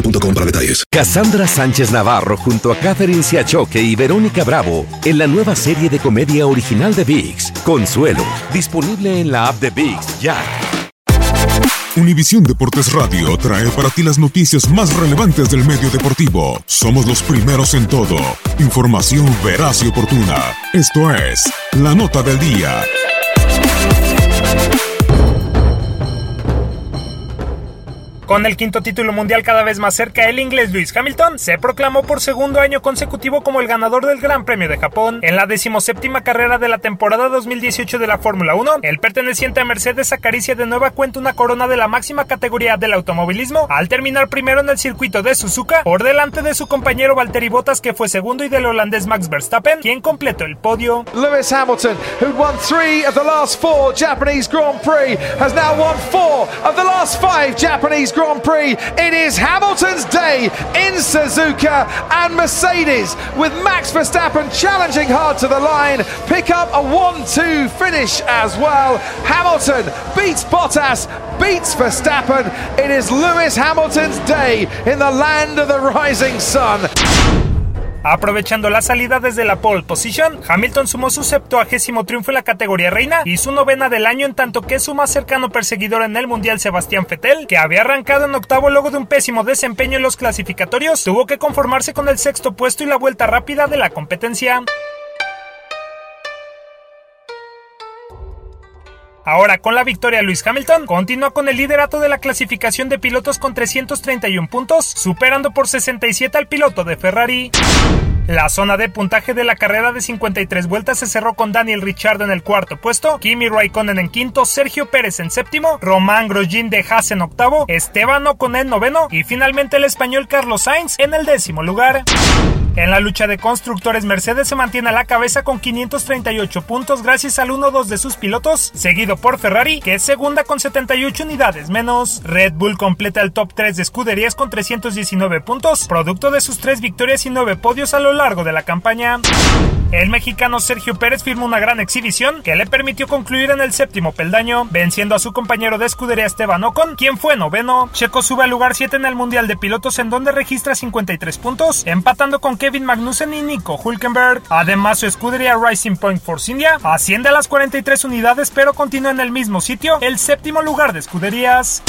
boostmobile.com para detalles. Cassandra Sánchez Navarro junto a Catherine Siachoque y Verónica Bravo en la nueva serie de comedia original de VIX, Consuelo, disponible en la app de VIX ya. Univisión Deportes Radio trae para ti las noticias más relevantes del medio deportivo. Somos los primeros en todo. Información veraz y oportuna. Esto es La Nota del Día. Con el quinto título mundial cada vez más cerca, el inglés Lewis Hamilton se proclamó por segundo año consecutivo como el ganador del Gran Premio de Japón. En la decimoséptima carrera de la temporada 2018 de la Fórmula 1, el perteneciente a Mercedes acaricia de nueva cuenta una corona de la máxima categoría del automovilismo al terminar primero en el circuito de Suzuka por delante de su compañero Valtteri Bottas que fue segundo y del holandés Max Verstappen quien completó el podio. Lewis Hamilton, who won three of the last four Japanese Grand Prix, has now won four of the last five Japanese Grand Prix. It is Hamilton's day in Suzuka and Mercedes with Max Verstappen challenging hard to the line. Pick up a 1 2 finish as well. Hamilton beats Bottas, beats Verstappen. It is Lewis Hamilton's day in the land of the rising sun. Aprovechando la salida desde la pole position, Hamilton sumó su septuagésimo triunfo en la categoría reina y su novena del año en tanto que su más cercano perseguidor en el mundial Sebastián Vettel, que había arrancado en octavo luego de un pésimo desempeño en los clasificatorios, tuvo que conformarse con el sexto puesto y la vuelta rápida de la competencia. Ahora con la victoria Luis Hamilton continúa con el liderato de la clasificación de pilotos con 331 puntos, superando por 67 al piloto de Ferrari. La zona de puntaje de la carrera de 53 vueltas se cerró con Daniel Ricciardo en el cuarto puesto, Kimi Raikkonen en quinto, Sergio Pérez en séptimo, Román Grosjean de Haas en octavo, Esteban Ocon en noveno y finalmente el español Carlos Sainz en el décimo lugar. En la lucha de constructores, Mercedes se mantiene a la cabeza con 538 puntos gracias al 1-2 de sus pilotos, seguido por Ferrari, que es segunda con 78 unidades menos. Red Bull completa el top 3 de escuderías con 319 puntos, producto de sus 3 victorias y 9 podios a lo largo de la campaña. El mexicano Sergio Pérez firmó una gran exhibición que le permitió concluir en el séptimo peldaño, venciendo a su compañero de escudería Esteban Ocon, quien fue noveno. Checo sube al lugar 7 en el Mundial de Pilotos en donde registra 53 puntos, empatando con Kevin Magnussen y Nico Hulkenberg. Además, su escudería Racing Point Force India asciende a las 43 unidades, pero continúa en el mismo sitio, el séptimo lugar de escuderías.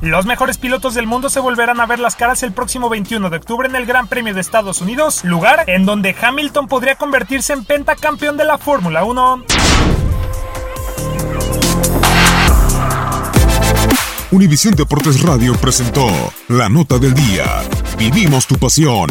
Los mejores pilotos del mundo se volverán a ver las caras el próximo 21 de octubre en el Gran Premio de Estados Unidos, lugar en donde Hamilton podría convertirse en pentacampeón de la Fórmula 1. Univisión Deportes Radio presentó la nota del día. Vivimos tu pasión.